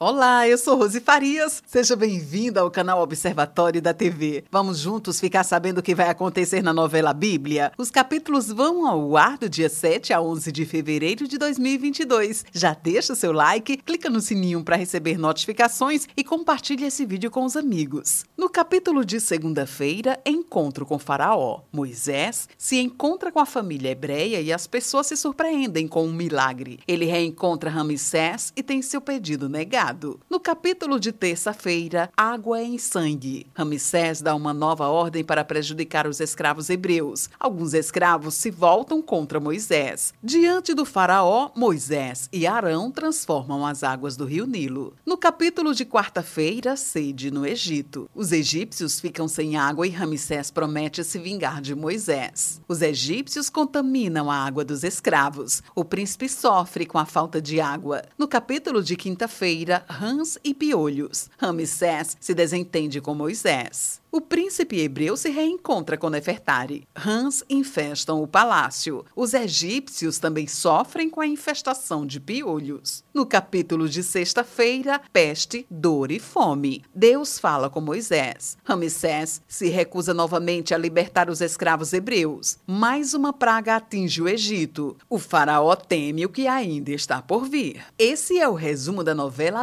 Olá, eu sou Rose Farias. Seja bem-vinda ao canal Observatório da TV. Vamos juntos ficar sabendo o que vai acontecer na novela Bíblia? Os capítulos vão ao ar do dia 7 a 11 de fevereiro de 2022. Já deixa o seu like, clica no sininho para receber notificações e compartilhe esse vídeo com os amigos. No capítulo de segunda-feira, Encontro com Faraó, Moisés se encontra com a família hebreia e as pessoas se surpreendem com um milagre. Ele reencontra Ramsés e tem seu pedido negado. No capítulo de terça-feira, Água em Sangue, Ramsés dá uma nova ordem para prejudicar os escravos hebreus. Alguns escravos se voltam contra Moisés. Diante do faraó, Moisés e Arão transformam as águas do rio Nilo. No capítulo de quarta-feira, Sede no Egito. Os egípcios ficam sem água e Ramsés promete se vingar de Moisés. Os egípcios contaminam a água dos escravos. O príncipe sofre com a falta de água. No capítulo de quinta-feira, rãs e piolhos. Ramsés se desentende com Moisés. O príncipe hebreu se reencontra com Nefertari. Rãs infestam o palácio. Os egípcios também sofrem com a infestação de piolhos. No capítulo de sexta-feira, peste, dor e fome. Deus fala com Moisés. Ramsés se recusa novamente a libertar os escravos hebreus. Mais uma praga atinge o Egito. O faraó teme o que ainda está por vir. Esse é o resumo da novela